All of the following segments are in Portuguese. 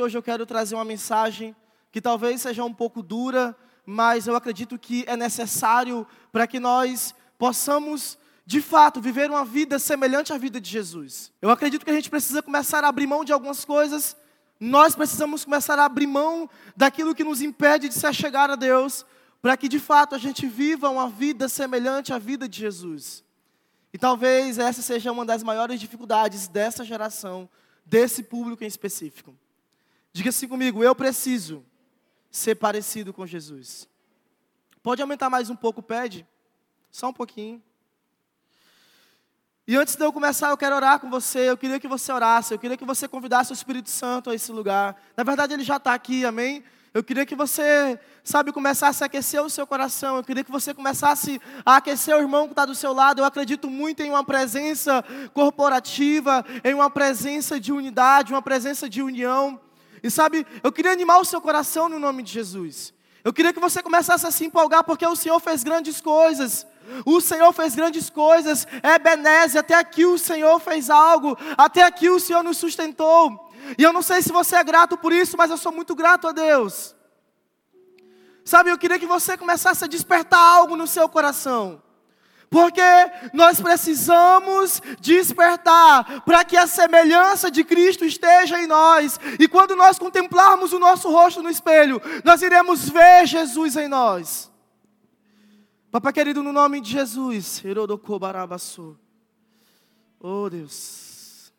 Hoje eu quero trazer uma mensagem que talvez seja um pouco dura, mas eu acredito que é necessário para que nós possamos, de fato, viver uma vida semelhante à vida de Jesus. Eu acredito que a gente precisa começar a abrir mão de algumas coisas, nós precisamos começar a abrir mão daquilo que nos impede de se achegar a Deus, para que de fato a gente viva uma vida semelhante à vida de Jesus. E talvez essa seja uma das maiores dificuldades dessa geração, desse público em específico. Diga assim comigo: eu preciso ser parecido com Jesus. Pode aumentar mais um pouco, pede? Só um pouquinho. E antes de eu começar, eu quero orar com você. Eu queria que você orasse. Eu queria que você convidasse o Espírito Santo a esse lugar. Na verdade, ele já está aqui, amém? Eu queria que você, sabe, começasse a aquecer o seu coração. Eu queria que você começasse a aquecer o irmão que está do seu lado. Eu acredito muito em uma presença corporativa, em uma presença de unidade, uma presença de união. E sabe, eu queria animar o seu coração no nome de Jesus. Eu queria que você começasse a se empolgar, porque o Senhor fez grandes coisas. O Senhor fez grandes coisas. É Beneze, até aqui o Senhor fez algo. Até aqui o Senhor nos sustentou. E eu não sei se você é grato por isso, mas eu sou muito grato a Deus. Sabe, eu queria que você começasse a despertar algo no seu coração. Porque nós precisamos despertar para que a semelhança de Cristo esteja em nós. E quando nós contemplarmos o nosso rosto no espelho, nós iremos ver Jesus em nós. Papai querido, no nome de Jesus. Oh Deus.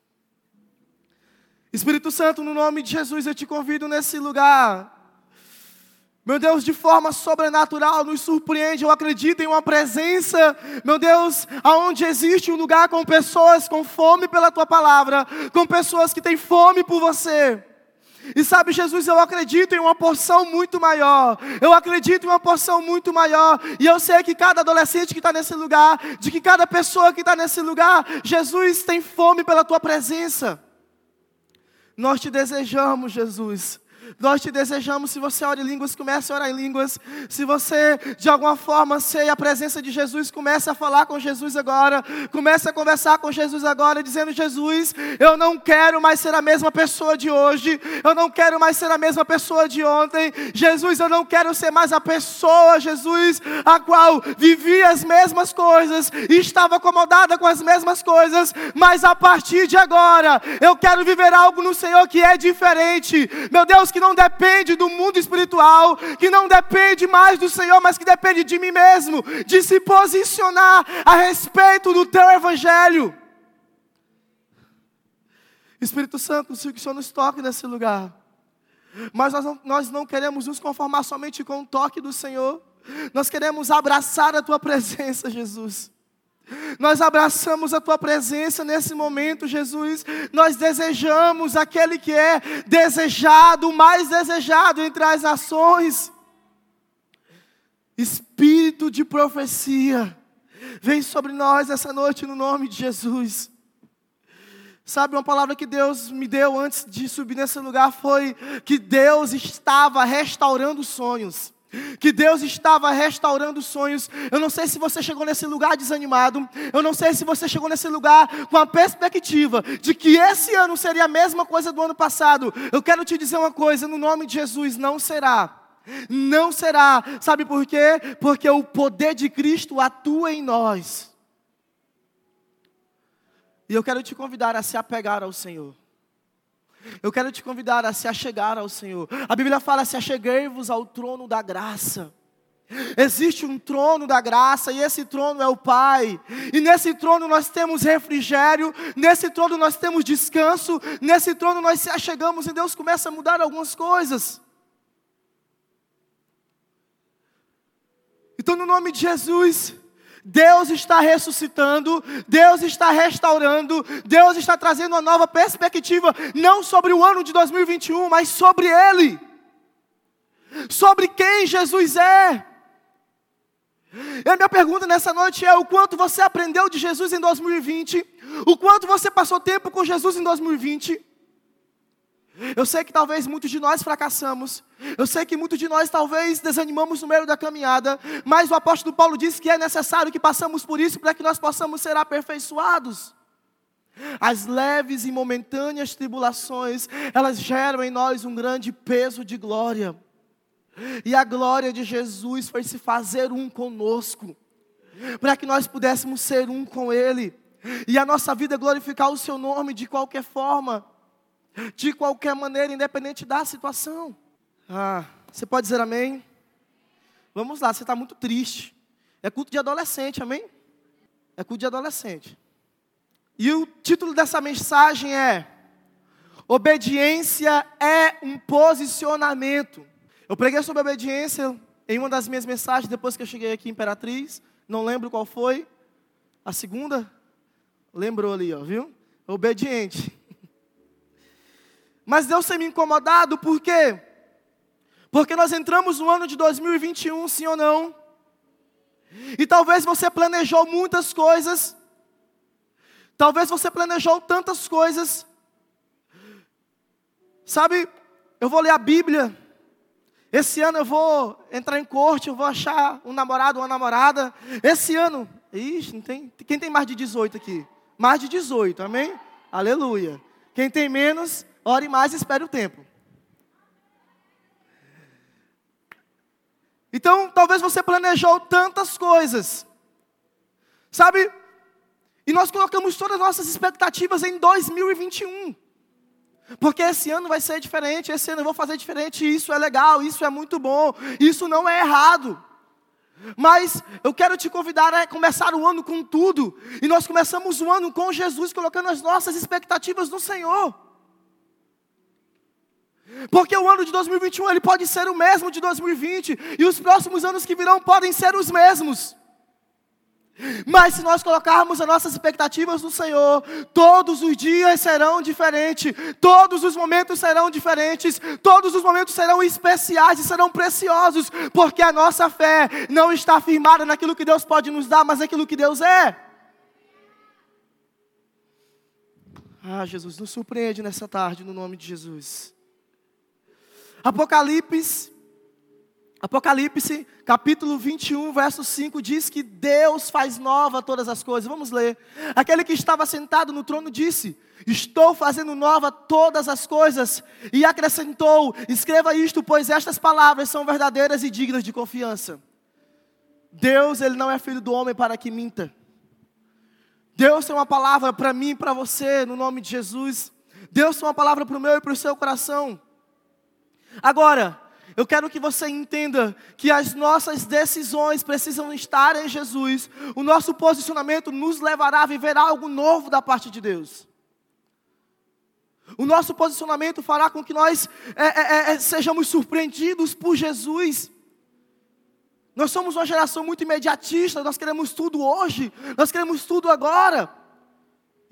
Espírito Santo, no nome de Jesus, eu te convido nesse lugar. Meu Deus, de forma sobrenatural, nos surpreende. Eu acredito em uma presença, meu Deus, aonde existe um lugar com pessoas com fome pela tua palavra, com pessoas que têm fome por você. E sabe, Jesus, eu acredito em uma porção muito maior. Eu acredito em uma porção muito maior. E eu sei que cada adolescente que está nesse lugar, de que cada pessoa que está nesse lugar, Jesus tem fome pela tua presença. Nós te desejamos, Jesus. Nós te desejamos, se você ora em línguas, comece a orar em línguas. Se você, de alguma forma, sei a presença de Jesus, comece a falar com Jesus agora. Comece a conversar com Jesus agora, dizendo: Jesus, eu não quero mais ser a mesma pessoa de hoje. Eu não quero mais ser a mesma pessoa de ontem. Jesus, eu não quero ser mais a pessoa, Jesus, a qual vivia as mesmas coisas e estava acomodada com as mesmas coisas. Mas a partir de agora, eu quero viver algo no Senhor que é diferente. Meu Deus, que não depende do mundo espiritual, que não depende mais do Senhor, mas que depende de mim mesmo, de se posicionar a respeito do teu evangelho. Espírito Santo, o Senhor nos toque nesse lugar. Mas nós não, nós não queremos nos conformar somente com o toque do Senhor, nós queremos abraçar a tua presença, Jesus. Nós abraçamos a tua presença nesse momento, Jesus. Nós desejamos aquele que é desejado, mais desejado entre as nações. Espírito de profecia, vem sobre nós essa noite no nome de Jesus. Sabe, uma palavra que Deus me deu antes de subir nesse lugar foi que Deus estava restaurando sonhos que Deus estava restaurando sonhos. Eu não sei se você chegou nesse lugar desanimado, eu não sei se você chegou nesse lugar com a perspectiva de que esse ano seria a mesma coisa do ano passado. Eu quero te dizer uma coisa, no nome de Jesus, não será. Não será. Sabe por quê? Porque o poder de Cristo atua em nós. E eu quero te convidar a se apegar ao Senhor. Eu quero te convidar a se achegar ao Senhor. A Bíblia fala: se acheguei-vos ao trono da graça. Existe um trono da graça e esse trono é o Pai. E nesse trono nós temos refrigério, nesse trono nós temos descanso, nesse trono nós se achegamos e Deus começa a mudar algumas coisas. Então, no nome de Jesus, Deus está ressuscitando, Deus está restaurando, Deus está trazendo uma nova perspectiva, não sobre o ano de 2021, mas sobre Ele, sobre quem Jesus é. E a minha pergunta nessa noite é: o quanto você aprendeu de Jesus em 2020? O quanto você passou tempo com Jesus em 2020? Eu sei que talvez muitos de nós fracassamos. Eu sei que muitos de nós talvez desanimamos no meio da caminhada. Mas o apóstolo Paulo diz que é necessário que passamos por isso para que nós possamos ser aperfeiçoados. As leves e momentâneas tribulações, elas geram em nós um grande peso de glória. E a glória de Jesus foi se fazer um conosco, para que nós pudéssemos ser um com Ele, e a nossa vida glorificar o Seu nome de qualquer forma, de qualquer maneira, independente da situação. Ah, você pode dizer amém? Vamos lá, você está muito triste. É culto de adolescente, amém? É culto de adolescente. E o título dessa mensagem é: Obediência é um posicionamento. Eu preguei sobre obediência em uma das minhas mensagens depois que eu cheguei aqui em Imperatriz. Não lembro qual foi. A segunda? Lembrou ali, ó, viu? Obediente. Mas Deus tem me incomodado por quê? Porque nós entramos no ano de 2021, sim ou não? E talvez você planejou muitas coisas Talvez você planejou tantas coisas. Sabe, eu vou ler a Bíblia. Esse ano eu vou entrar em corte, eu vou achar um namorado, uma namorada. Esse ano, ixi, não tem, quem tem mais de 18 aqui? Mais de 18, amém? Aleluia. Quem tem menos, ore mais e espere o tempo. Então, talvez você planejou tantas coisas. Sabe, e nós colocamos todas as nossas expectativas em 2021. Porque esse ano vai ser diferente, esse ano eu vou fazer diferente, isso é legal, isso é muito bom, isso não é errado. Mas eu quero te convidar a começar o ano com tudo. E nós começamos o ano com Jesus, colocando as nossas expectativas no Senhor. Porque o ano de 2021 ele pode ser o mesmo de 2020 e os próximos anos que virão podem ser os mesmos. Mas se nós colocarmos as nossas expectativas no Senhor, todos os dias serão diferentes, todos os momentos serão diferentes, todos os momentos serão especiais e serão preciosos, porque a nossa fé não está firmada naquilo que Deus pode nos dar, mas naquilo que Deus é. Ah, Jesus, nos surpreende nessa tarde, no nome de Jesus. Apocalipse Apocalipse, capítulo 21, verso 5 diz que Deus faz nova todas as coisas. Vamos ler. Aquele que estava sentado no trono disse: Estou fazendo nova todas as coisas. E acrescentou: Escreva isto, pois estas palavras são verdadeiras e dignas de confiança. Deus, ele não é filho do homem para que minta. Deus tem uma palavra para mim e para você, no nome de Jesus. Deus tem uma palavra para o meu e para o seu coração. Agora, eu quero que você entenda que as nossas decisões precisam estar em Jesus. O nosso posicionamento nos levará a viver algo novo da parte de Deus. O nosso posicionamento fará com que nós é, é, é, é sejamos surpreendidos por Jesus. Nós somos uma geração muito imediatista, nós queremos tudo hoje, nós queremos tudo agora.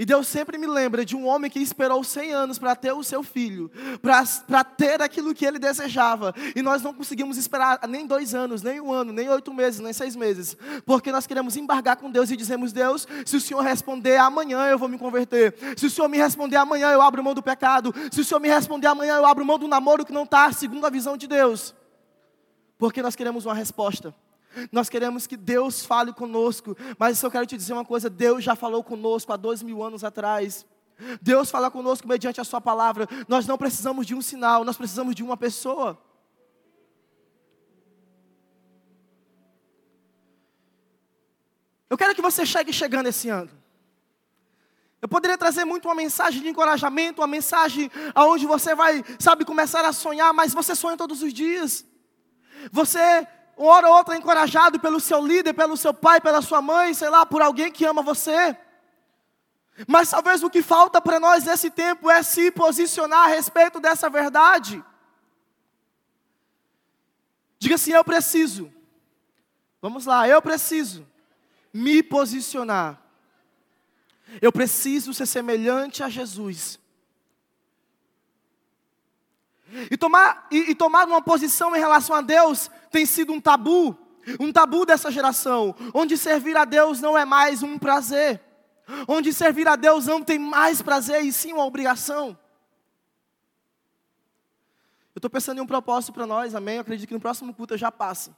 E Deus sempre me lembra de um homem que esperou 100 anos para ter o seu filho, para ter aquilo que ele desejava. E nós não conseguimos esperar nem dois anos, nem um ano, nem oito meses, nem seis meses. Porque nós queremos embargar com Deus e dizemos: Deus, se o Senhor responder amanhã, eu vou me converter. Se o Senhor me responder amanhã, eu abro mão do pecado. Se o Senhor me responder amanhã, eu abro mão do namoro que não está segundo a visão de Deus. Porque nós queremos uma resposta. Nós queremos que Deus fale conosco, mas eu quero te dizer uma coisa: Deus já falou conosco há dois mil anos atrás. Deus fala conosco mediante a Sua palavra. Nós não precisamos de um sinal, nós precisamos de uma pessoa. Eu quero que você chegue chegando esse ano. Eu poderia trazer muito uma mensagem de encorajamento, uma mensagem aonde você vai, sabe, começar a sonhar, mas você sonha todos os dias. Você uma hora ou outra encorajado pelo seu líder, pelo seu pai, pela sua mãe, sei lá, por alguém que ama você. Mas talvez o que falta para nós nesse tempo é se posicionar a respeito dessa verdade. Diga assim: eu preciso. Vamos lá, eu preciso me posicionar. Eu preciso ser semelhante a Jesus. E tomar, e, e tomar uma posição em relação a Deus tem sido um tabu, um tabu dessa geração, onde servir a Deus não é mais um prazer, onde servir a Deus não tem mais prazer e sim uma obrigação. Eu estou pensando em um propósito para nós, amém? Eu acredito que no próximo culto eu já passo.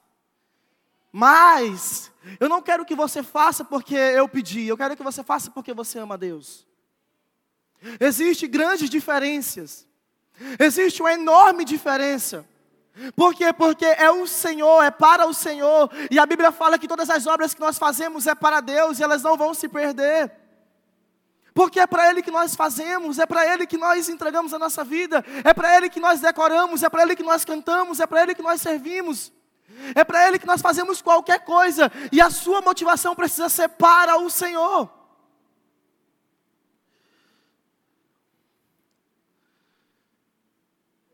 Mas, eu não quero que você faça porque eu pedi, eu quero que você faça porque você ama a Deus. Existem grandes diferenças. Existe uma enorme diferença. Por quê? Porque é o Senhor, é para o Senhor. E a Bíblia fala que todas as obras que nós fazemos é para Deus e elas não vão se perder. Porque é para Ele que nós fazemos, é para Ele que nós entregamos a nossa vida, é para Ele que nós decoramos, é para Ele que nós cantamos, é para Ele que nós servimos, é para Ele que nós fazemos qualquer coisa, e a sua motivação precisa ser para o Senhor.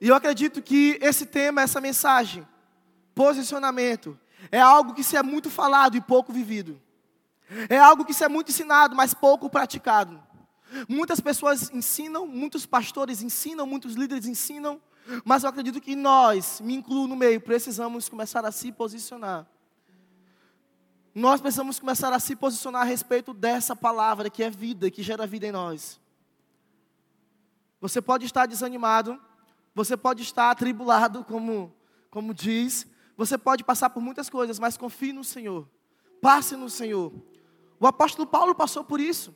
E eu acredito que esse tema, essa mensagem, posicionamento, é algo que se é muito falado e pouco vivido. É algo que se é muito ensinado, mas pouco praticado. Muitas pessoas ensinam, muitos pastores ensinam, muitos líderes ensinam, mas eu acredito que nós, me incluo no meio, precisamos começar a se posicionar. Nós precisamos começar a se posicionar a respeito dessa palavra que é vida, que gera vida em nós. Você pode estar desanimado, você pode estar atribulado, como, como diz, você pode passar por muitas coisas, mas confie no Senhor, passe no Senhor. O apóstolo Paulo passou por isso.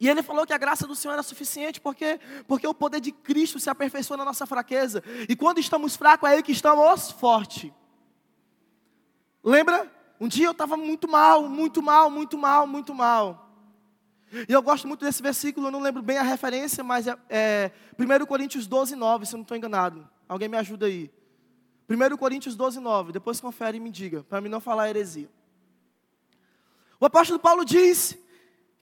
E ele falou que a graça do Senhor era suficiente, porque, porque o poder de Cristo se aperfeiçoa na nossa fraqueza. E quando estamos fracos, é aí que estamos fortes. Lembra? Um dia eu estava muito mal, muito mal, muito mal, muito mal. E eu gosto muito desse versículo, eu não lembro bem a referência, mas é, é 1 Coríntios 12, 9, se eu não estou enganado. Alguém me ajuda aí. 1 Coríntios 12, 9. Depois confere e me diga, para mim não falar heresia. O apóstolo Paulo diz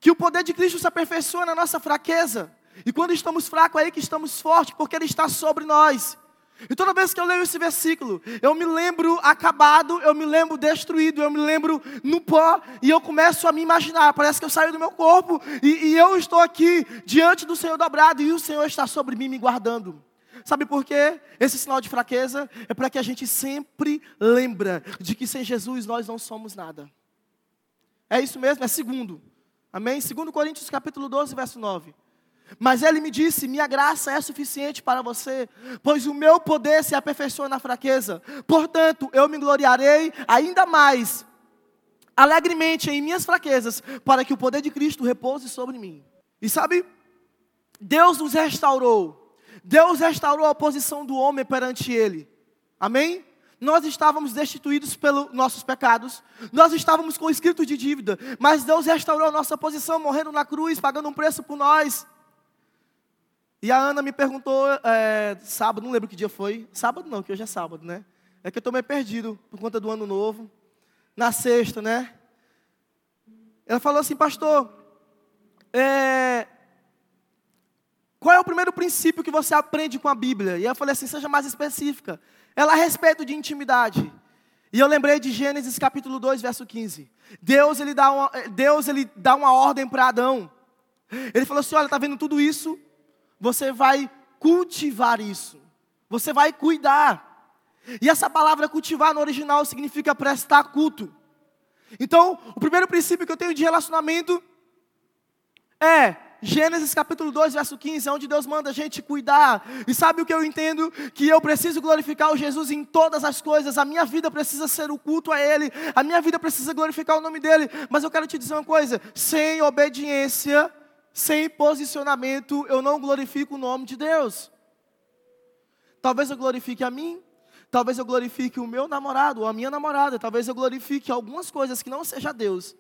que o poder de Cristo se aperfeiçoa na nossa fraqueza. E quando estamos fracos, é aí que estamos fortes, porque Ele está sobre nós. E toda vez que eu leio esse versículo, eu me lembro acabado, eu me lembro destruído, eu me lembro no pó, e eu começo a me imaginar. Parece que eu saio do meu corpo e, e eu estou aqui diante do Senhor dobrado, e o Senhor está sobre mim, me guardando. Sabe por quê? Esse sinal de fraqueza é para que a gente sempre lembra de que sem Jesus nós não somos nada. É isso mesmo, é segundo. Amém? Segundo Coríntios capítulo 12, verso 9. Mas ele me disse: Minha graça é suficiente para você, pois o meu poder se aperfeiçoa na fraqueza. Portanto, eu me gloriarei ainda mais, alegremente em minhas fraquezas, para que o poder de Cristo repouse sobre mim. E sabe, Deus nos restaurou. Deus restaurou a posição do homem perante Ele. Amém? nós estávamos destituídos pelos nossos pecados, nós estávamos com escrito de dívida, mas Deus restaurou a nossa posição, morrendo na cruz, pagando um preço por nós. E a Ana me perguntou, é, sábado, não lembro que dia foi, sábado não, que hoje é sábado, né? É que eu estou meio perdido por conta do ano novo, na sexta, né? Ela falou assim, pastor, é, qual é o primeiro princípio que você aprende com a Bíblia? E eu falei assim, seja mais específica. Ela a respeito de intimidade. E eu lembrei de Gênesis capítulo 2, verso 15. Deus ele dá uma, Deus, ele dá uma ordem para Adão. Ele falou assim: olha, está vendo tudo isso? Você vai cultivar isso. Você vai cuidar. E essa palavra cultivar no original significa prestar culto. Então, o primeiro princípio que eu tenho de relacionamento é Gênesis capítulo 2, verso 15, é onde Deus manda a gente cuidar. E sabe o que eu entendo? Que eu preciso glorificar o Jesus em todas as coisas. A minha vida precisa ser o culto a Ele. A minha vida precisa glorificar o nome dEle. Mas eu quero te dizer uma coisa: sem obediência, sem posicionamento, eu não glorifico o nome de Deus. Talvez eu glorifique a mim, talvez eu glorifique o meu namorado ou a minha namorada, talvez eu glorifique algumas coisas que não seja Deus.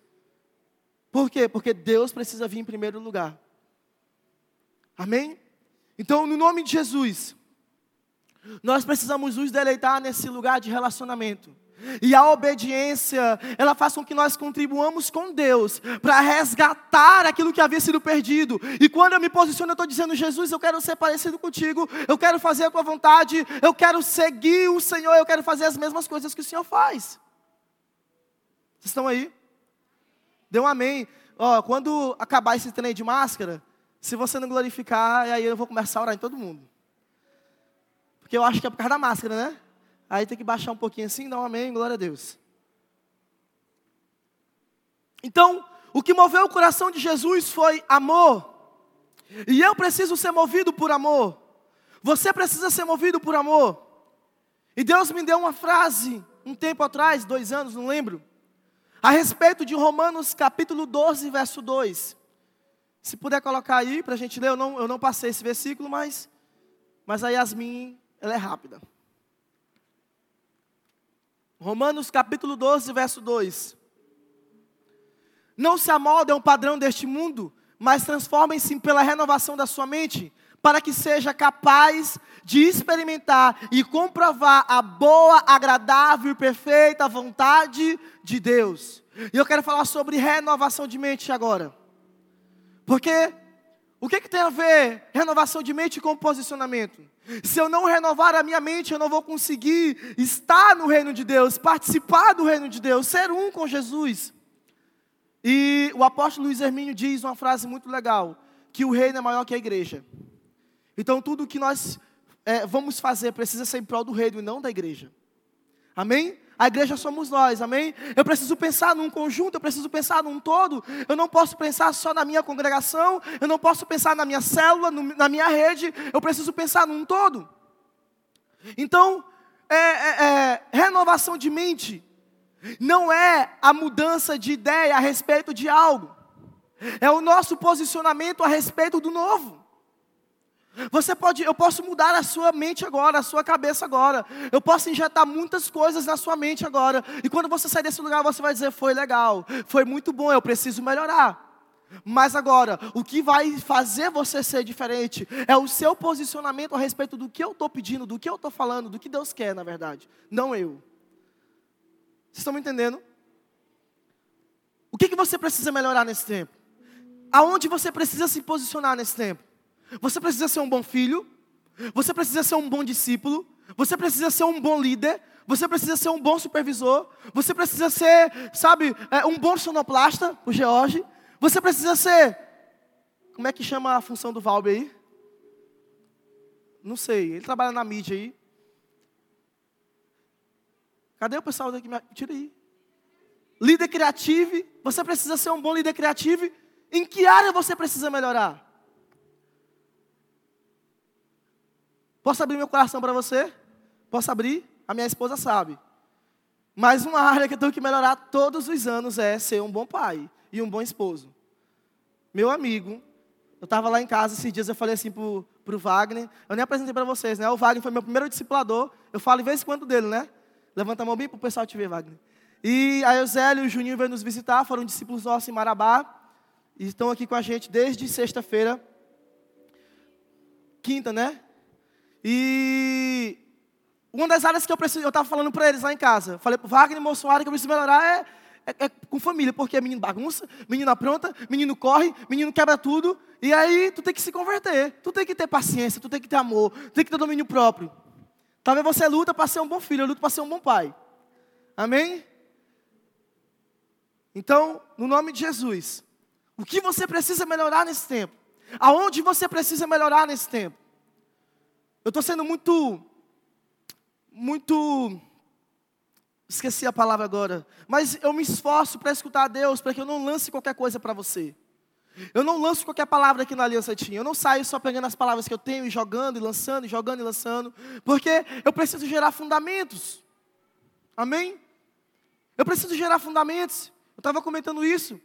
Por quê? Porque Deus precisa vir em primeiro lugar. Amém? Então, no nome de Jesus, nós precisamos nos deleitar nesse lugar de relacionamento. E a obediência, ela faz com que nós contribuamos com Deus para resgatar aquilo que havia sido perdido. E quando eu me posiciono, eu estou dizendo: Jesus, eu quero ser parecido contigo, eu quero fazer a tua vontade, eu quero seguir o Senhor, eu quero fazer as mesmas coisas que o Senhor faz. Vocês estão aí? Dê um amém. Ó, quando acabar esse trem de máscara, se você não glorificar, aí eu vou começar a orar em todo mundo. Porque eu acho que é por causa da máscara, né? Aí tem que baixar um pouquinho assim, dar um amém, glória a Deus. Então, o que moveu o coração de Jesus foi amor. E eu preciso ser movido por amor. Você precisa ser movido por amor. E Deus me deu uma frase um tempo atrás, dois anos, não lembro, a respeito de Romanos capítulo 12, verso 2. Se puder colocar aí para a gente ler, eu não, eu não passei esse versículo, mas, mas a Yasmin, ela é rápida. Romanos capítulo 12, verso 2. Não se amoldem a um padrão deste mundo, mas transformem-se pela renovação da sua mente, para que seja capaz de experimentar e comprovar a boa, agradável e perfeita vontade de Deus. E eu quero falar sobre renovação de mente agora. Porque o que, que tem a ver renovação de mente com posicionamento? Se eu não renovar a minha mente, eu não vou conseguir estar no reino de Deus, participar do reino de Deus, ser um com Jesus. E o apóstolo Luiz Hermínio diz uma frase muito legal: que o reino é maior que a igreja. Então tudo que nós é, vamos fazer precisa ser em prol do reino e não da igreja. Amém? A igreja somos nós, amém? Eu preciso pensar num conjunto, eu preciso pensar num todo. Eu não posso pensar só na minha congregação, eu não posso pensar na minha célula, no, na minha rede, eu preciso pensar num todo. Então, é, é, é, renovação de mente não é a mudança de ideia a respeito de algo, é o nosso posicionamento a respeito do novo. Você pode, eu posso mudar a sua mente agora, a sua cabeça agora. Eu posso injetar muitas coisas na sua mente agora. E quando você sair desse lugar, você vai dizer: foi legal, foi muito bom, eu preciso melhorar. Mas agora, o que vai fazer você ser diferente é o seu posicionamento a respeito do que eu estou pedindo, do que eu estou falando, do que Deus quer, na verdade, não eu. Vocês estão me entendendo? O que, que você precisa melhorar nesse tempo? Aonde você precisa se posicionar nesse tempo? Você precisa ser um bom filho, você precisa ser um bom discípulo, você precisa ser um bom líder, você precisa ser um bom supervisor, você precisa ser, sabe, é, um bom sonoplasta, o George, você precisa ser. Como é que chama a função do Valber aí? Não sei, ele trabalha na mídia aí. Cadê o pessoal daqui? Tira aí. Líder criativo. Você precisa ser um bom líder criativo. Em que área você precisa melhorar? Posso abrir meu coração para você? Posso abrir? A minha esposa sabe. Mas uma área que eu tenho que melhorar todos os anos é ser um bom pai e um bom esposo. Meu amigo, eu estava lá em casa esses dias, eu falei assim pro, pro Wagner, eu nem apresentei para vocês, né? O Wagner foi meu primeiro discipulador, eu falo em vez em quando dele, né? Levanta a mão bem o pessoal te ver, Wagner. E a Eusélio e o Juninho veio nos visitar, foram discípulos nossos em Marabá. E estão aqui com a gente desde sexta-feira. Quinta, né? E uma das áreas que eu preciso, eu estava falando para eles lá em casa. Falei para o Wagner, moço, a área que eu preciso melhorar é, é, é, com família, porque menino bagunça, menino apronta, menino corre, menino quebra tudo. E aí tu tem que se converter, tu tem que ter paciência, tu tem que ter amor, tu tem que ter domínio próprio. Talvez você luta para ser um bom filho, eu luto para ser um bom pai. Amém? Então, no nome de Jesus, o que você precisa melhorar nesse tempo? Aonde você precisa melhorar nesse tempo? Eu estou sendo muito, muito, esqueci a palavra agora, mas eu me esforço para escutar a Deus, para que eu não lance qualquer coisa para você. Eu não lanço qualquer palavra aqui na Aliança Tinha. Eu não saio só pegando as palavras que eu tenho e jogando e lançando, e jogando e lançando. Porque eu preciso gerar fundamentos. Amém? Eu preciso gerar fundamentos. Eu estava comentando isso.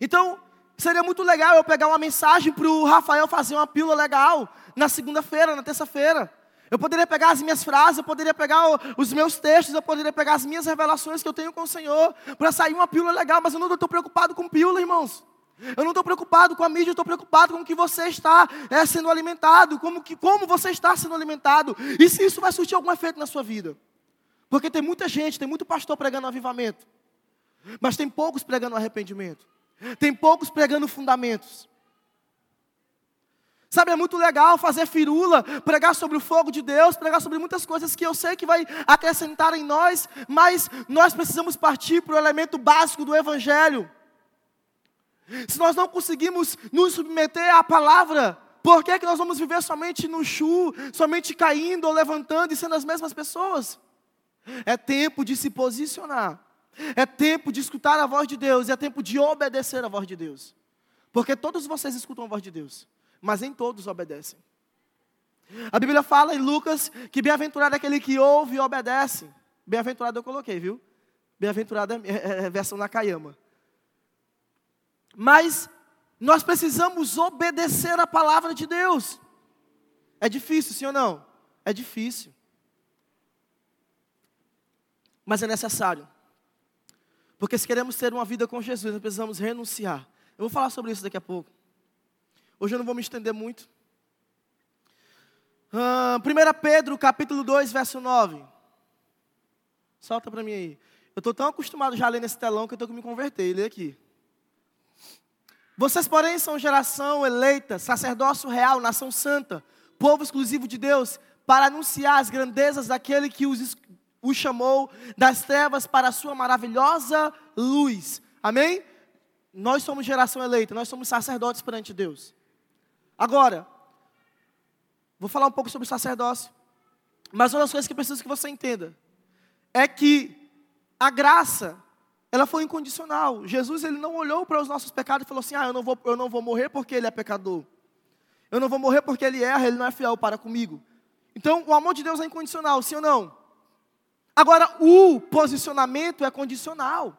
Então, seria muito legal eu pegar uma mensagem para o Rafael fazer uma pílula legal na segunda-feira, na terça-feira. Eu poderia pegar as minhas frases, eu poderia pegar os meus textos, eu poderia pegar as minhas revelações que eu tenho com o Senhor, para sair uma pílula legal, mas eu não estou preocupado com pílula, irmãos. Eu não estou preocupado com a mídia, eu estou preocupado com o que você está é, sendo alimentado, como, que, como você está sendo alimentado, e se isso vai surtir algum efeito na sua vida. Porque tem muita gente, tem muito pastor pregando avivamento, mas tem poucos pregando arrependimento, tem poucos pregando fundamentos. Sabe, é muito legal fazer firula, pregar sobre o fogo de Deus, pregar sobre muitas coisas que eu sei que vai acrescentar em nós, mas nós precisamos partir para o elemento básico do Evangelho. Se nós não conseguimos nos submeter à palavra, por que, que nós vamos viver somente no chu, somente caindo ou levantando e sendo as mesmas pessoas? É tempo de se posicionar, é tempo de escutar a voz de Deus, é tempo de obedecer a voz de Deus. Porque todos vocês escutam a voz de Deus, mas nem todos obedecem. A Bíblia fala em Lucas que bem-aventurado é aquele que ouve e obedece. Bem-aventurado eu coloquei, viu? Bem-aventurado é, é, é versão Nakayama. Mas nós precisamos obedecer a palavra de Deus. É difícil, sim ou não? É difícil. Mas é necessário. Porque se queremos ter uma vida com Jesus, nós precisamos renunciar. Eu vou falar sobre isso daqui a pouco. Hoje eu não vou me estender muito. Uh, 1 Pedro, capítulo 2, verso 9. Solta para mim aí. Eu estou tão acostumado já a ler nesse telão que eu estou que me converter. Lê aqui. Vocês, porém, são geração eleita, sacerdócio real, nação santa, povo exclusivo de Deus, para anunciar as grandezas daquele que os, os chamou das trevas para a sua maravilhosa luz. Amém? Nós somos geração eleita, nós somos sacerdotes perante Deus. Agora, vou falar um pouco sobre o sacerdócio. Mas uma das coisas que preciso que você entenda é que a graça ela foi incondicional. Jesus ele não olhou para os nossos pecados e falou assim: "Ah, eu não vou eu não vou morrer porque ele é pecador. Eu não vou morrer porque ele erra, ele não é fiel para comigo". Então, o amor de Deus é incondicional, sim ou não? Agora, o posicionamento é condicional.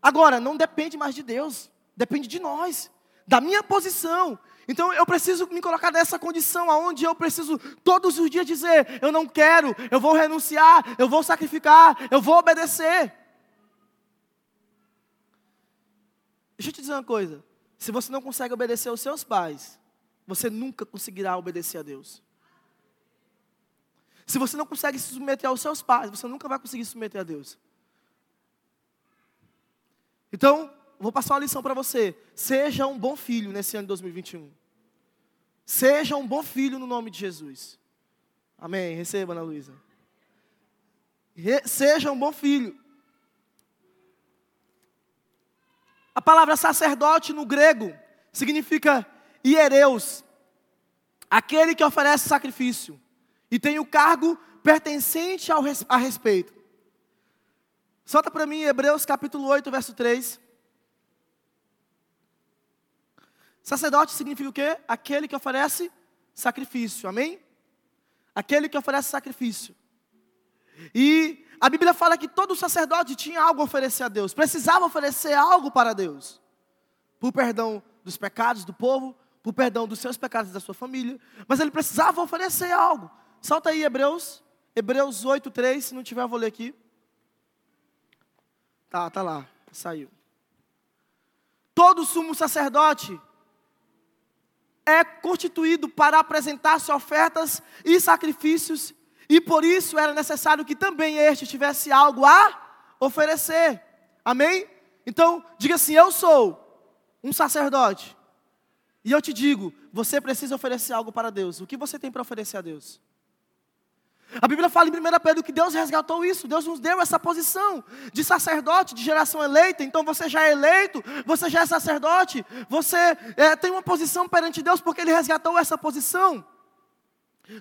Agora, não depende mais de Deus, depende de nós, da minha posição. Então eu preciso me colocar nessa condição aonde eu preciso todos os dias dizer: eu não quero, eu vou renunciar, eu vou sacrificar, eu vou obedecer. Deixa eu te dizer uma coisa: se você não consegue obedecer aos seus pais, você nunca conseguirá obedecer a Deus. Se você não consegue se submeter aos seus pais, você nunca vai conseguir se submeter a Deus. Então, vou passar uma lição para você. Seja um bom filho nesse ano de 2021. Seja um bom filho no nome de Jesus. Amém. Receba, Ana Luísa. Seja um bom filho. A palavra sacerdote no grego significa hiereus, aquele que oferece sacrifício e tem o cargo pertencente ao, a respeito. Solta para mim Hebreus capítulo 8, verso 3. Sacerdote significa o quê? Aquele que oferece sacrifício, amém? Aquele que oferece sacrifício. E a Bíblia fala que todo sacerdote tinha algo a oferecer a Deus, precisava oferecer algo para Deus, por perdão dos pecados do povo, por perdão dos seus pecados da sua família, mas ele precisava oferecer algo. Salta aí Hebreus, Hebreus 8, 3, se não tiver eu vou ler aqui. Tá, tá lá, saiu. Todo sumo sacerdote é constituído para apresentar-se ofertas e sacrifícios e por isso era necessário que também este tivesse algo a oferecer. Amém? Então, diga assim: Eu sou um sacerdote. E eu te digo: você precisa oferecer algo para Deus. O que você tem para oferecer a Deus? A Bíblia fala em 1 Pedro que Deus resgatou isso, Deus nos deu essa posição de sacerdote, de geração eleita. Então você já é eleito, você já é sacerdote, você é, tem uma posição perante Deus porque Ele resgatou essa posição.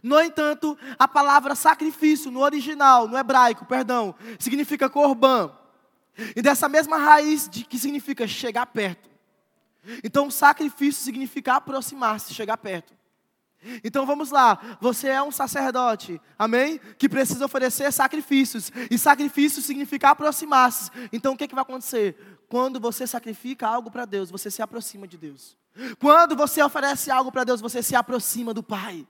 No entanto, a palavra sacrifício no original, no hebraico, perdão, significa corban. E dessa mesma raiz de que significa chegar perto. Então, sacrifício significa aproximar-se, chegar perto. Então vamos lá, você é um sacerdote, amém? Que precisa oferecer sacrifícios, e sacrifício significa aproximar-se. Então o que, é que vai acontecer? Quando você sacrifica algo para Deus, você se aproxima de Deus. Quando você oferece algo para Deus, você se aproxima do Pai.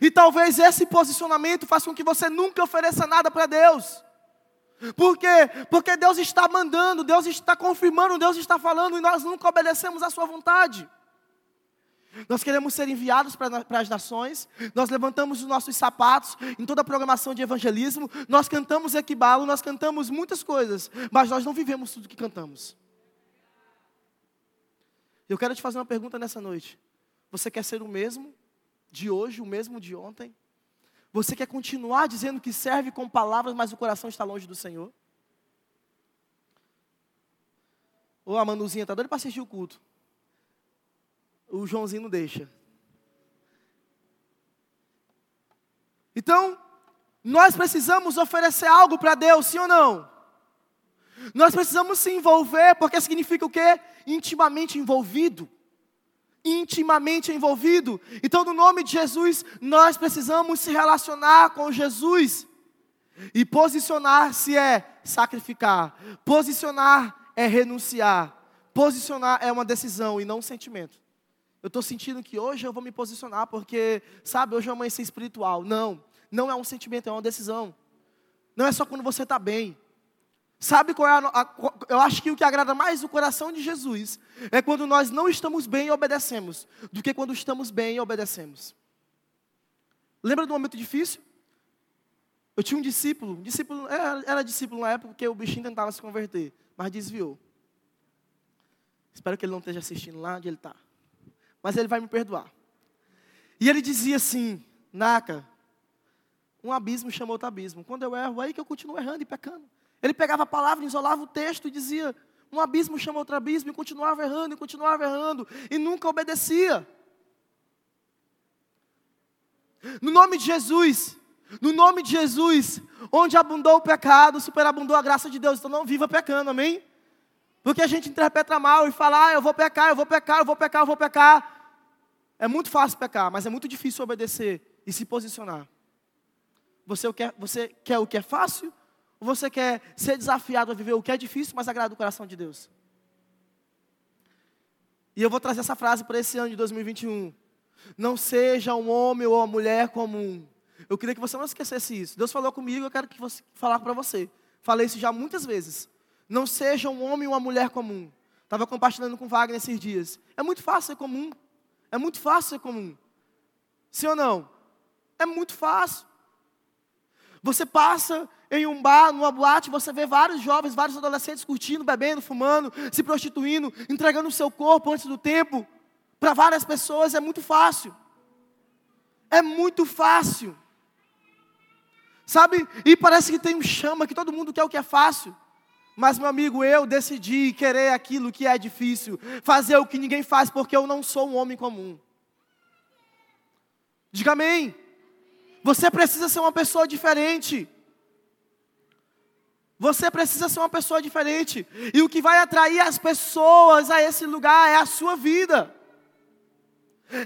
E talvez esse posicionamento faça com que você nunca ofereça nada para Deus. Por quê? Porque Deus está mandando, Deus está confirmando, Deus está falando e nós nunca obedecemos à Sua vontade. Nós queremos ser enviados para, as nações, nós levantamos os nossos sapatos em toda a programação de evangelismo, nós cantamos equibalo, nós cantamos muitas coisas, mas nós não vivemos tudo que cantamos. Eu quero te fazer uma pergunta nessa noite. Você quer ser o mesmo de hoje, o mesmo de ontem? Você quer continuar dizendo que serve com palavras, mas o coração está longe do Senhor? Ou a Manuzinha está doida para assistir o culto? O Joãozinho não deixa. Então, nós precisamos oferecer algo para Deus, sim ou não? Nós precisamos se envolver, porque significa o quê? Intimamente envolvido intimamente envolvido. Então, no nome de Jesus, nós precisamos se relacionar com Jesus. E posicionar-se é sacrificar, posicionar é renunciar, Posicionar é uma decisão e não um sentimento. Eu estou sentindo que hoje eu vou me posicionar porque, sabe, hoje eu amanheci espiritual. Não, não é um sentimento, é uma decisão. Não é só quando você está bem. Sabe qual é a, a, Eu acho que o que agrada mais o coração de Jesus é quando nós não estamos bem e obedecemos, do que quando estamos bem e obedecemos. Lembra do momento difícil? Eu tinha um discípulo, um discípulo era, era discípulo na época porque o bichinho tentava se converter, mas desviou. Espero que ele não esteja assistindo lá onde ele está. Mas ele vai me perdoar. E ele dizia assim: Naca, um abismo chamou outro abismo. Quando eu erro, aí que eu continuo errando e pecando. Ele pegava a palavra, isolava o texto e dizia: um abismo chama outro abismo, e continuava errando, e continuava errando, e nunca obedecia. No nome de Jesus, no nome de Jesus, onde abundou o pecado, superabundou a graça de Deus. Então não viva pecando, amém? Porque a gente interpreta mal e fala, ah, eu vou pecar, eu vou pecar, eu vou pecar, eu vou pecar. É muito fácil pecar, mas é muito difícil obedecer e se posicionar. Você quer, você quer o que é fácil ou você quer ser desafiado a viver o que é difícil, mas agrada o coração de Deus? E eu vou trazer essa frase para esse ano de 2021. Não seja um homem ou uma mulher comum. Eu queria que você não esquecesse isso. Deus falou comigo, eu quero que você falar para você. Falei isso já muitas vezes. Não seja um homem ou uma mulher comum. Estava compartilhando com Wagner esses dias. É muito fácil ser comum. É muito fácil ser comum. Sim ou não? É muito fácil. Você passa em um bar, numa boate, você vê vários jovens, vários adolescentes curtindo, bebendo, fumando, se prostituindo, entregando o seu corpo antes do tempo. Para várias pessoas é muito fácil. É muito fácil. Sabe? E parece que tem um chama, que todo mundo quer o que é fácil. Mas, meu amigo, eu decidi querer aquilo que é difícil, fazer o que ninguém faz, porque eu não sou um homem comum. Diga amém. Você precisa ser uma pessoa diferente. Você precisa ser uma pessoa diferente. E o que vai atrair as pessoas a esse lugar é a sua vida.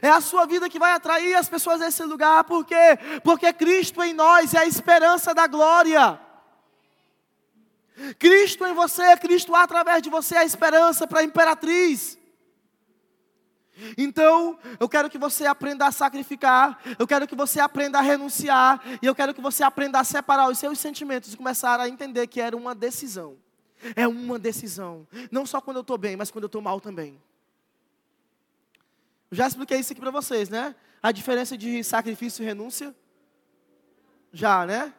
É a sua vida que vai atrair as pessoas a esse lugar. Por quê? Porque Cristo em nós é a esperança da glória. Cristo em você, Cristo através de você é a esperança para a imperatriz. Então, eu quero que você aprenda a sacrificar, eu quero que você aprenda a renunciar, e eu quero que você aprenda a separar os seus sentimentos e começar a entender que era uma decisão. É uma decisão. Não só quando eu estou bem, mas quando eu estou mal também. Eu já expliquei isso aqui para vocês, né? A diferença de sacrifício e renúncia. Já, né?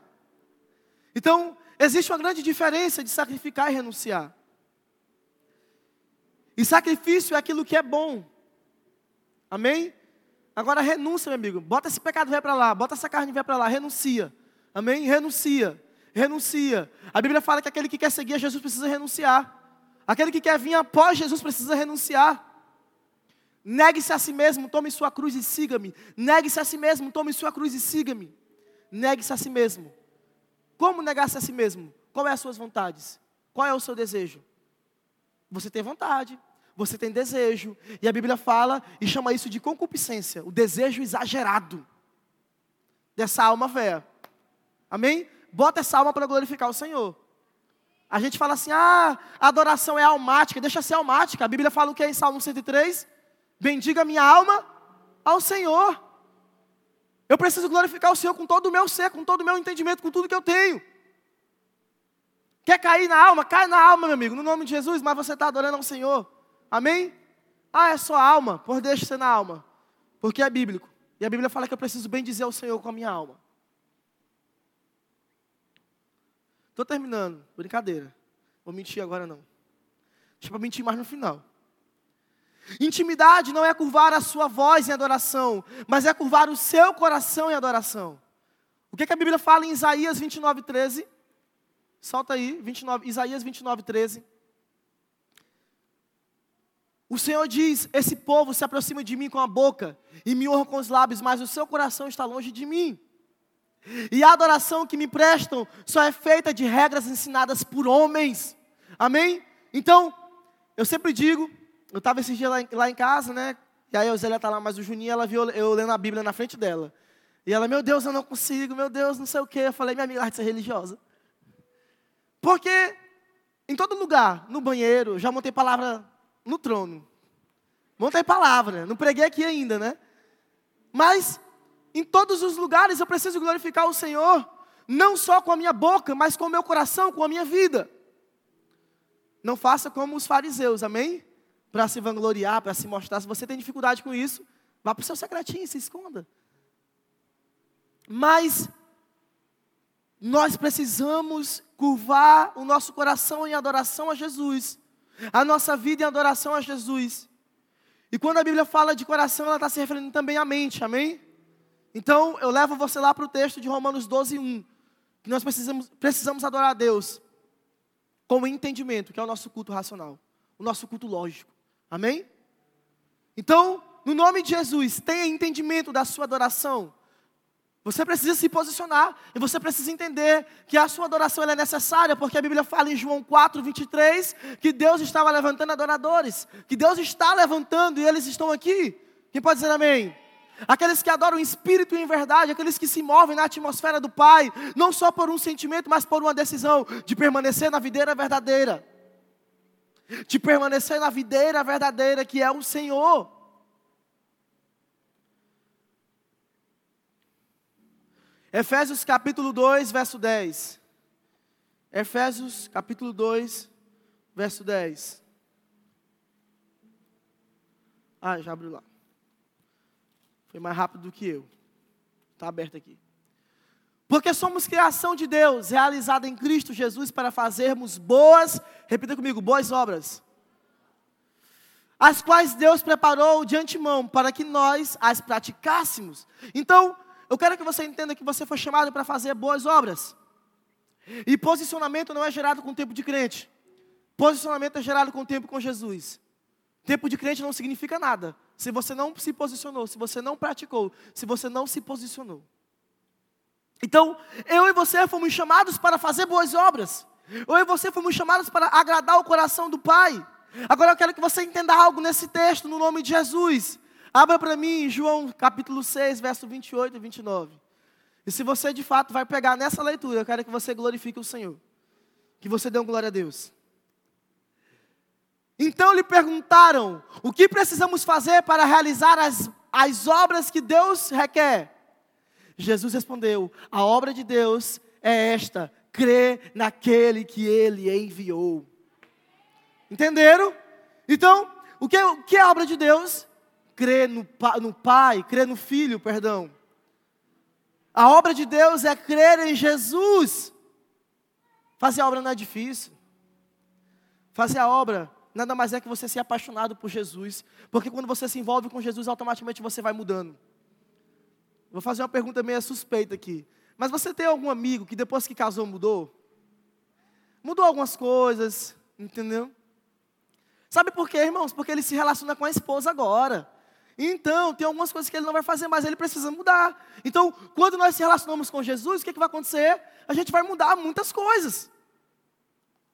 Então, existe uma grande diferença de sacrificar e renunciar. E sacrifício é aquilo que é bom. Amém? Agora renúncia, meu amigo. Bota esse pecado velho para lá, bota essa carne velha para lá, renuncia. Amém? Renuncia. Renuncia. A Bíblia fala que aquele que quer seguir a Jesus precisa renunciar. Aquele que quer vir após Jesus precisa renunciar. Negue-se a si mesmo, tome sua cruz e siga-me. Negue-se a si mesmo, tome sua cruz e siga-me. Negue-se a si mesmo. Como negar-se a si mesmo? Qual é as suas vontades? Qual é o seu desejo? Você tem vontade, você tem desejo. E a Bíblia fala e chama isso de concupiscência, o desejo exagerado dessa alma velha. Amém? Bota essa alma para glorificar o Senhor. A gente fala assim: ah, a adoração é almática, deixa ser almática. A Bíblia fala o que é em Salmo 103? Bendiga minha alma ao Senhor. Eu preciso glorificar o Senhor com todo o meu ser, com todo o meu entendimento, com tudo que eu tenho. Quer cair na alma? Cai na alma, meu amigo, no nome de Jesus, mas você está adorando ao Senhor. Amém? Ah, é só alma? Por deixa ser na alma. Porque é bíblico. E a Bíblia fala que eu preciso bem dizer ao Senhor com a minha alma. Estou terminando. Brincadeira. Vou mentir agora não. Para mentir mais no final. Intimidade não é curvar a sua voz em adoração, mas é curvar o seu coração em adoração. O que, que a Bíblia fala em Isaías 29, 13? Solta aí, 29, Isaías 29, 13. O Senhor diz: Esse povo se aproxima de mim com a boca e me honra com os lábios, mas o seu coração está longe de mim. E a adoração que me prestam só é feita de regras ensinadas por homens. Amém? Então, eu sempre digo, eu estava esses dias lá em, lá em, casa, né? E aí a Zélia está lá, mas o Juninho, ela viu eu lendo a Bíblia na frente dela. E ela, meu Deus, eu não consigo, meu Deus, não sei o quê. Eu falei, minha amiga, vai ser religiosa. Porque em todo lugar, no banheiro, já montei palavra no trono. Montei palavra, não preguei aqui ainda, né? Mas em todos os lugares eu preciso glorificar o Senhor, não só com a minha boca, mas com o meu coração, com a minha vida. Não faça como os fariseus, amém? Para se vangloriar, para se mostrar. Se você tem dificuldade com isso, vá para o seu secretinho, se esconda. Mas nós precisamos curvar o nosso coração em adoração a Jesus, a nossa vida em adoração a Jesus. E quando a Bíblia fala de coração, ela está se referindo também à mente, amém? Então, eu levo você lá para o texto de Romanos 12, 1, que nós precisamos, precisamos adorar a Deus com o entendimento, que é o nosso culto racional, o nosso culto lógico, amém? Então, no nome de Jesus, tenha entendimento da sua adoração, você precisa se posicionar e você precisa entender que a sua adoração é necessária, porque a Bíblia fala em João 4, 23 que Deus estava levantando adoradores, que Deus está levantando e eles estão aqui. Quem pode dizer amém? Aqueles que adoram em espírito em verdade, aqueles que se movem na atmosfera do Pai, não só por um sentimento, mas por uma decisão de permanecer na videira verdadeira, de permanecer na videira verdadeira que é o Senhor. Efésios capítulo 2, verso 10. Efésios capítulo 2, verso 10. Ah, já abriu lá. Foi mais rápido do que eu. Está aberto aqui. Porque somos criação de Deus, realizada em Cristo Jesus para fazermos boas, repita comigo, boas obras. As quais Deus preparou de antemão para que nós as praticássemos. Então, eu quero que você entenda que você foi chamado para fazer boas obras. E posicionamento não é gerado com tempo de crente. Posicionamento é gerado com tempo com Jesus. Tempo de crente não significa nada. Se você não se posicionou, se você não praticou, se você não se posicionou. Então, eu e você fomos chamados para fazer boas obras. Eu e você fomos chamados para agradar o coração do Pai. Agora eu quero que você entenda algo nesse texto, no nome de Jesus. Abra para mim João capítulo 6, verso 28 e 29. E se você de fato vai pegar nessa leitura, eu quero que você glorifique o Senhor. Que você dê um glória a Deus. Então lhe perguntaram: o que precisamos fazer para realizar as, as obras que Deus requer? Jesus respondeu: a obra de Deus é esta, crer naquele que ele enviou. Entenderam? Então, o que, o que é a obra de Deus? crer no, no Pai, crer no Filho, perdão. A obra de Deus é crer em Jesus. Fazer a obra não é difícil. Fazer a obra nada mais é que você ser apaixonado por Jesus. Porque quando você se envolve com Jesus, automaticamente você vai mudando. Vou fazer uma pergunta meio suspeita aqui. Mas você tem algum amigo que depois que casou mudou? Mudou algumas coisas, entendeu? Sabe por quê, irmãos? Porque ele se relaciona com a esposa agora. Então, tem algumas coisas que ele não vai fazer, mas ele precisa mudar. Então, quando nós se relacionamos com Jesus, o que, que vai acontecer? A gente vai mudar muitas coisas.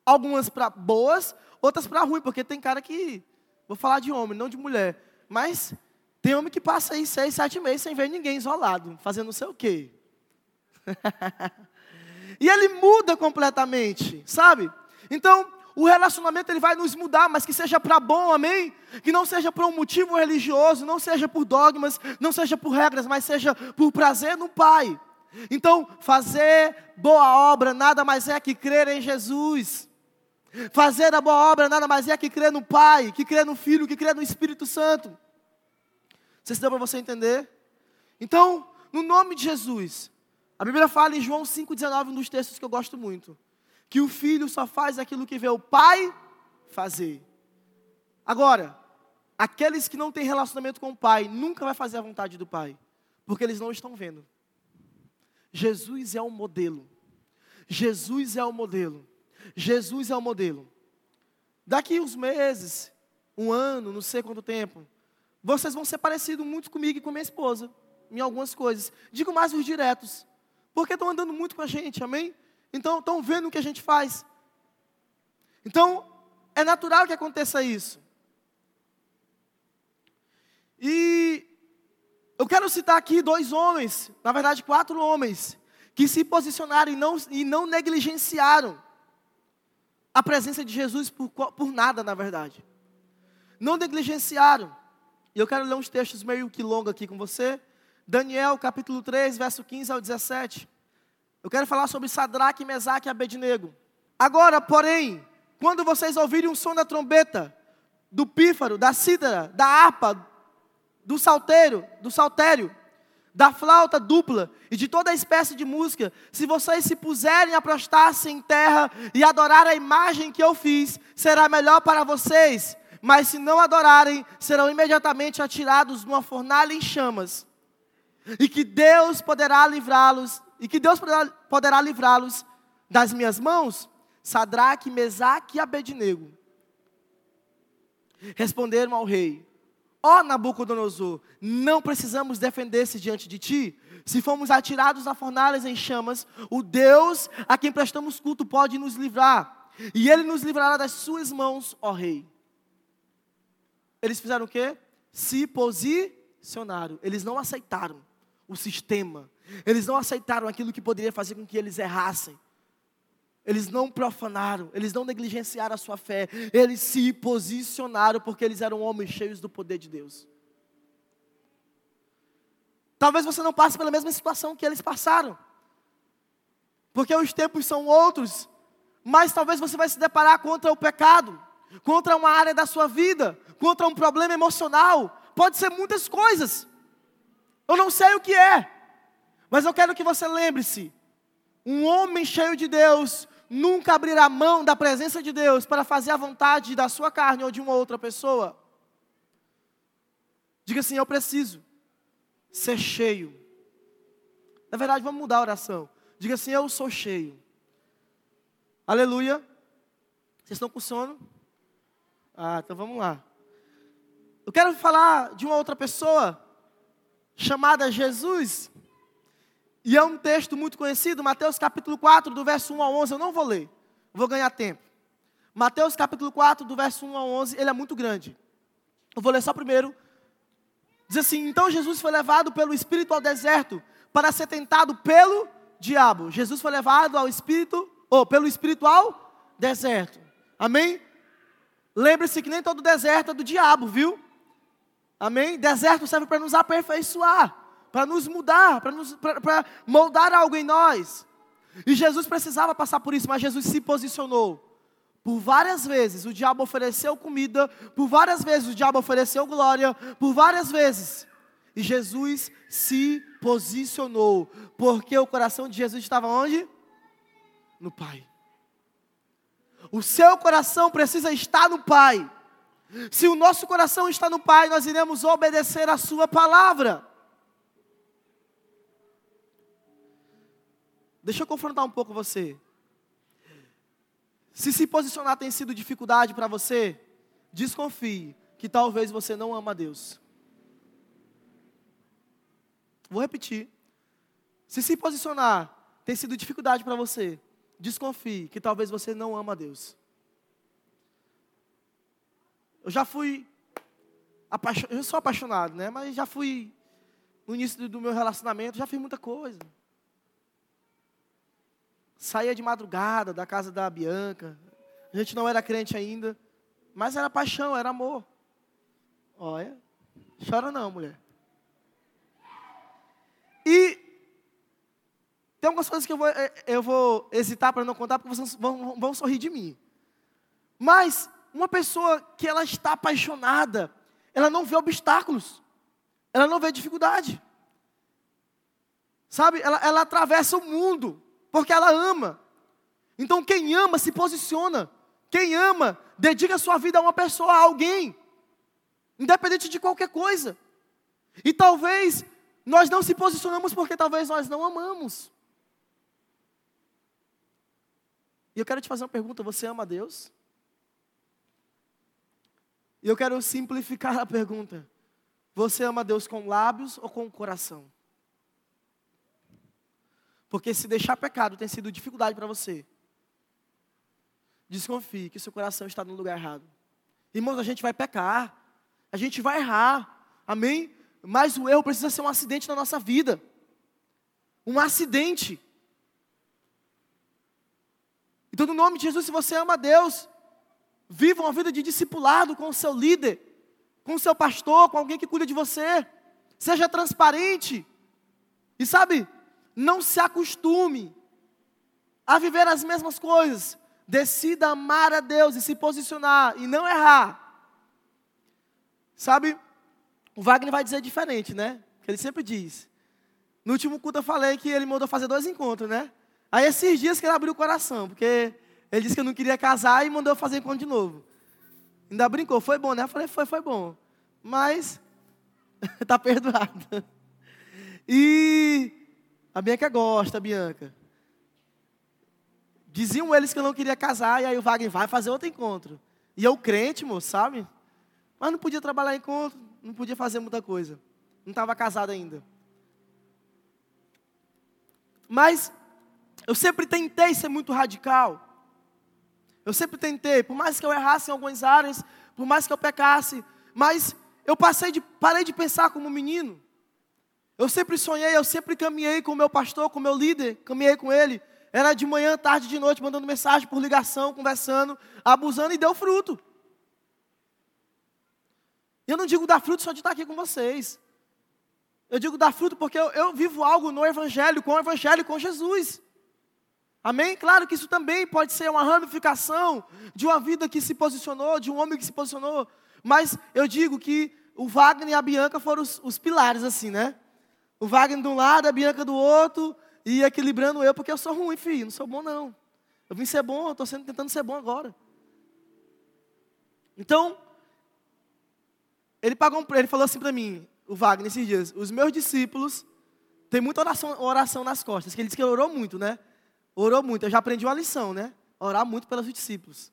Algumas para boas, outras para ruim, porque tem cara que. Vou falar de homem, não de mulher. Mas tem homem que passa aí seis, sete meses sem ver ninguém isolado, fazendo não sei o quê. e ele muda completamente, sabe? Então, o relacionamento ele vai nos mudar, mas que seja para bom, amém? Que não seja por um motivo religioso, não seja por dogmas, não seja por regras, mas seja por prazer no Pai. Então, fazer boa obra nada mais é que crer em Jesus. Fazer a boa obra nada mais é que crer no Pai, que crer no Filho, que crer no Espírito Santo. Vocês dão para você entender? Então, no nome de Jesus, a Bíblia fala em João 5,19, um dos textos que eu gosto muito que o filho só faz aquilo que vê o pai fazer. Agora, aqueles que não têm relacionamento com o pai nunca vai fazer a vontade do pai, porque eles não estão vendo. Jesus é o modelo. Jesus é o modelo. Jesus é o modelo. Daqui uns meses, um ano, não sei quanto tempo, vocês vão ser parecidos muito comigo e com minha esposa, em algumas coisas. Digo mais os diretos, porque estão andando muito com a gente, amém? Então, estão vendo o que a gente faz. Então, é natural que aconteça isso. E eu quero citar aqui dois homens, na verdade, quatro homens, que se posicionaram e não, e não negligenciaram a presença de Jesus por, por nada, na verdade. não negligenciaram. E eu quero ler uns textos meio que longos aqui com você. Daniel, capítulo 3, verso 15 ao 17. Eu quero falar sobre Sadraque, Mesaque e Abednego. Agora, porém, quando vocês ouvirem o som da trombeta, do pífaro, da cítara, da harpa, do salteiro, do saltério, da flauta dupla e de toda espécie de música, se vocês se puserem a prostrar-se em terra e adorar a imagem que eu fiz, será melhor para vocês. Mas se não adorarem, serão imediatamente atirados numa fornalha em chamas. E que Deus poderá livrá-los, e que Deus poderá, poderá livrá-los das minhas mãos. Sadraque, Mesaque e Abednego responderam ao rei: Ó oh, Nabucodonosor, não precisamos defender-se diante de ti. Se formos atirados na fornalhas em chamas, o Deus a quem prestamos culto pode nos livrar. E ele nos livrará das suas mãos, ó rei. Eles fizeram o quê? Se posicionaram. Eles não aceitaram o sistema. Eles não aceitaram aquilo que poderia fazer com que eles errassem. Eles não profanaram, eles não negligenciaram a sua fé, eles se posicionaram porque eles eram homens cheios do poder de Deus. Talvez você não passe pela mesma situação que eles passaram, porque os tempos são outros, mas talvez você vai se deparar contra o pecado, contra uma área da sua vida, contra um problema emocional, pode ser muitas coisas. Eu não sei o que é, mas eu quero que você lembre-se: um homem cheio de Deus nunca abrirá mão da presença de Deus para fazer a vontade da sua carne ou de uma outra pessoa. Diga assim: Eu preciso ser cheio. Na verdade, vamos mudar a oração. Diga assim: Eu sou cheio. Aleluia. Vocês estão com sono? Ah, então vamos lá. Eu quero falar de uma outra pessoa chamada Jesus. E é um texto muito conhecido, Mateus capítulo 4, do verso 1 ao 11, eu não vou ler, vou ganhar tempo. Mateus capítulo 4, do verso 1 ao 11, ele é muito grande. Eu vou ler só primeiro. Diz assim: Então Jesus foi levado pelo Espírito ao deserto para ser tentado pelo diabo. Jesus foi levado ao Espírito, ou pelo Espírito ao deserto. Amém? Lembre-se que nem todo deserto é do diabo, viu? Amém? Deserto serve para nos aperfeiçoar para nos mudar, para moldar algo em nós. E Jesus precisava passar por isso, mas Jesus se posicionou. Por várias vezes o diabo ofereceu comida, por várias vezes o diabo ofereceu glória, por várias vezes. E Jesus se posicionou, porque o coração de Jesus estava onde? No Pai. O seu coração precisa estar no Pai. Se o nosso coração está no Pai, nós iremos obedecer a Sua palavra. Deixa eu confrontar um pouco você. Se se posicionar tem sido dificuldade para você, desconfie que talvez você não ama a Deus. Vou repetir. Se se posicionar tem sido dificuldade para você, desconfie que talvez você não ama a Deus. Eu já fui apaixonado, eu sou apaixonado, né? Mas já fui no início do meu relacionamento, já fiz muita coisa. Saía de madrugada da casa da Bianca. A gente não era crente ainda, mas era paixão, era amor. Olha, chora não, mulher. E tem algumas coisas que eu vou, eh, eu vou hesitar para não contar, porque vocês vão, vão sorrir de mim. Mas uma pessoa que ela está apaixonada, ela não vê obstáculos, ela não vê dificuldade. Sabe, ela, ela atravessa o mundo, porque ela ama. Então, quem ama se posiciona. Quem ama, dedica sua vida a uma pessoa, a alguém, independente de qualquer coisa. E talvez nós não se posicionamos porque talvez nós não amamos. E eu quero te fazer uma pergunta: você ama Deus? E eu quero simplificar a pergunta: você ama Deus com lábios ou com o coração? Porque se deixar pecado tem sido dificuldade para você. Desconfie que seu coração está no lugar errado. Irmãos, a gente vai pecar. A gente vai errar. Amém? Mas o erro precisa ser um acidente na nossa vida. Um acidente. Então, no nome de Jesus, se você ama a Deus, viva uma vida de discipulado com o seu líder. com o seu pastor, com alguém que cuida de você. Seja transparente. E sabe, não se acostume a viver as mesmas coisas. Decida amar a Deus e se posicionar e não errar. Sabe, o Wagner vai dizer diferente, né? Que ele sempre diz. No último culto eu falei que ele mandou fazer dois encontros, né? Aí esses dias que ele abriu o coração, porque ele disse que eu não queria casar e mandou fazer encontro de novo. Ainda brincou, foi bom, né? Eu falei, foi, foi bom. Mas está perdoado. E a Bianca gosta, a Bianca. Diziam eles que eu não queria casar, e aí o Wagner vai fazer outro encontro. E eu crente, moço, sabe? Mas não podia trabalhar encontro, não podia fazer muita coisa. Não estava casado ainda. Mas eu sempre tentei ser muito radical. Eu sempre tentei, por mais que eu errasse em algumas áreas, por mais que eu pecasse, mas eu passei de, parei de pensar como menino. Eu sempre sonhei, eu sempre caminhei com o meu pastor, com o meu líder, caminhei com ele. Era de manhã, tarde, de noite, mandando mensagem por ligação, conversando, abusando e deu fruto. Eu não digo dar fruto só de estar aqui com vocês. Eu digo dar fruto porque eu, eu vivo algo no Evangelho, com o Evangelho, com Jesus. Amém? Claro que isso também pode ser uma ramificação de uma vida que se posicionou, de um homem que se posicionou. Mas eu digo que o Wagner e a Bianca foram os, os pilares, assim, né? O Wagner de um lado, a Bianca do outro, e equilibrando eu, porque eu sou ruim, filho, não sou bom não. Eu vim ser bom, estou tentando ser bom agora. Então, ele pagou ele falou assim para mim, o Wagner, esses dias, os meus discípulos têm muita oração, oração nas costas, que ele disse que ele orou muito, né? Orou muito. Eu já aprendi uma lição, né? Orar muito pelos discípulos.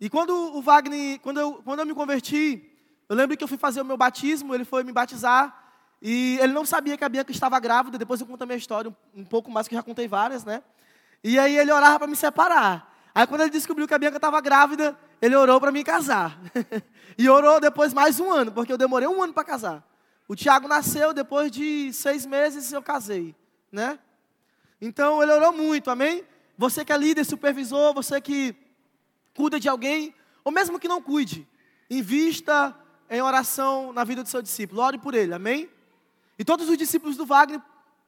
E quando o Wagner, quando eu, quando eu me converti, eu lembro que eu fui fazer o meu batismo, ele foi me batizar, e ele não sabia que a Bianca estava grávida, depois eu conto a minha história um, um pouco mais, que eu já contei várias, né? E aí ele orava para me separar. Aí quando ele descobriu que a Bianca estava grávida, ele orou para me casar. e orou depois mais um ano, porque eu demorei um ano para casar. O Tiago nasceu, depois de seis meses eu casei, né? Então ele orou muito, amém? Você que é líder, supervisor, você que cuida de alguém, ou mesmo que não cuide, invista em oração na vida do seu discípulo, ore por ele, amém? E todos os discípulos do Wagner,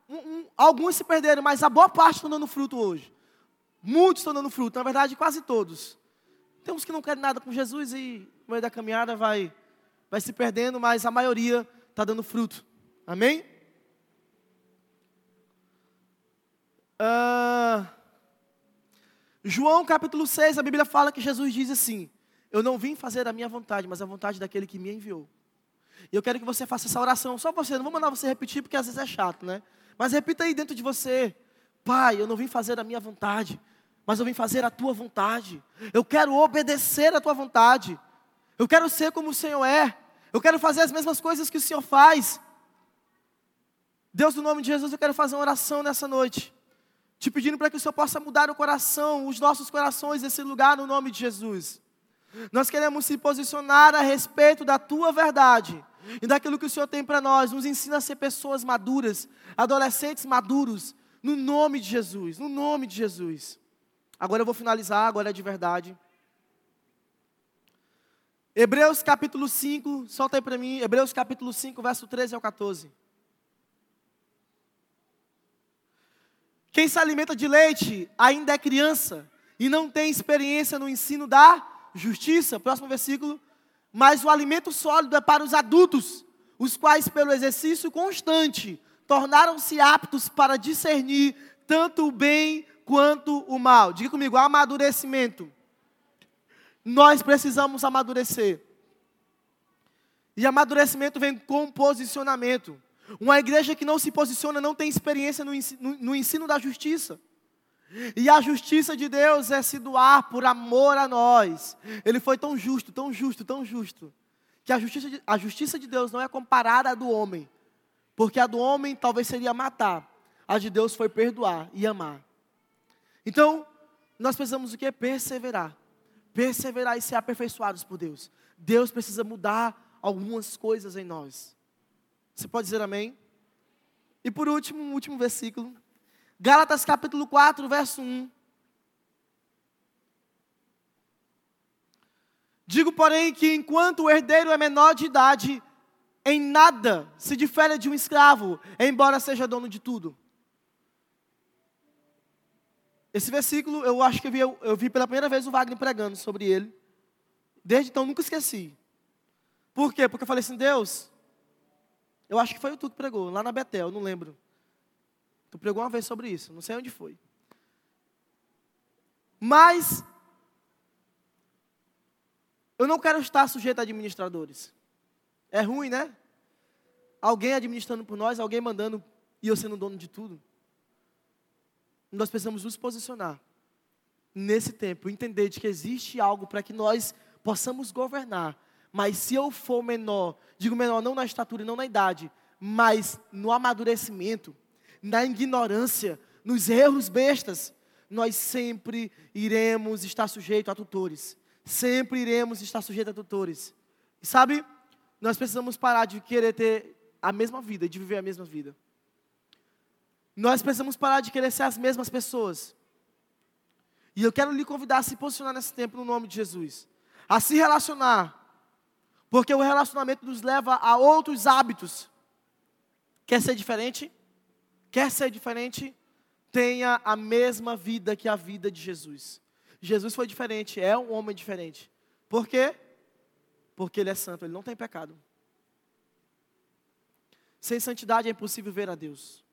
um, um, alguns se perderam, mas a boa parte estão dando fruto hoje. Muitos estão dando fruto, na verdade, quase todos. Tem uns que não querem nada com Jesus e no meio da caminhada vai, vai se perdendo, mas a maioria está dando fruto. Amém? Uh, João capítulo 6, a Bíblia fala que Jesus diz assim: Eu não vim fazer a minha vontade, mas a vontade daquele que me enviou. E eu quero que você faça essa oração, só você, não vou mandar você repetir porque às vezes é chato, né? Mas repita aí dentro de você: Pai, eu não vim fazer a minha vontade, mas eu vim fazer a tua vontade. Eu quero obedecer a tua vontade. Eu quero ser como o Senhor é. Eu quero fazer as mesmas coisas que o Senhor faz. Deus, no nome de Jesus, eu quero fazer uma oração nessa noite te pedindo para que o Senhor possa mudar o coração, os nossos corações desse lugar no nome de Jesus. Nós queremos se posicionar a respeito da tua verdade e daquilo que o Senhor tem para nós. Nos ensina a ser pessoas maduras, adolescentes maduros, no nome de Jesus, no nome de Jesus. Agora eu vou finalizar, agora é de verdade. Hebreus capítulo 5, solta aí para mim, Hebreus capítulo 5, verso 13 ao 14. Quem se alimenta de leite ainda é criança e não tem experiência no ensino da justiça. Próximo versículo. Mas o alimento sólido é para os adultos, os quais, pelo exercício constante, tornaram-se aptos para discernir tanto o bem quanto o mal. Diga comigo, amadurecimento. Nós precisamos amadurecer. E amadurecimento vem com posicionamento. Uma igreja que não se posiciona não tem experiência no ensino, no ensino da justiça. E a justiça de Deus é se doar por amor a nós. Ele foi tão justo, tão justo, tão justo, que a justiça de, a justiça de Deus não é comparada à do homem. Porque a do homem talvez seria matar. A de Deus foi perdoar e amar. Então, nós precisamos o que? Perseverar. Perseverar e ser aperfeiçoados por Deus. Deus precisa mudar algumas coisas em nós. Você pode dizer amém? E por último, um último versículo. Gálatas capítulo 4, verso 1. Digo, porém, que enquanto o herdeiro é menor de idade, em nada se difere de um escravo, embora seja dono de tudo. Esse versículo, eu acho que eu vi, eu vi pela primeira vez o Wagner pregando sobre ele. Desde então, nunca esqueci. Por quê? Porque eu falei assim, Deus, eu acho que foi o tu que pregou, lá na Betel, não lembro. Tu pregou uma vez sobre isso, não sei onde foi. Mas, eu não quero estar sujeito a administradores. É ruim, né? Alguém administrando por nós, alguém mandando e eu sendo dono de tudo. Nós precisamos nos posicionar nesse tempo, entender de que existe algo para que nós possamos governar. Mas se eu for menor, digo menor não na estatura e não na idade, mas no amadurecimento, na ignorância, nos erros bestas, nós sempre iremos estar sujeitos a tutores. Sempre iremos estar sujeitos a tutores. E sabe, nós precisamos parar de querer ter a mesma vida, de viver a mesma vida. Nós precisamos parar de querer ser as mesmas pessoas. E eu quero lhe convidar a se posicionar nesse tempo no nome de Jesus. A se relacionar. Porque o relacionamento nos leva a outros hábitos. Quer ser diferente? Quer ser diferente? Tenha a mesma vida que a vida de Jesus. Jesus foi diferente, é um homem diferente. Por quê? Porque ele é santo, ele não tem pecado. Sem santidade é impossível ver a Deus.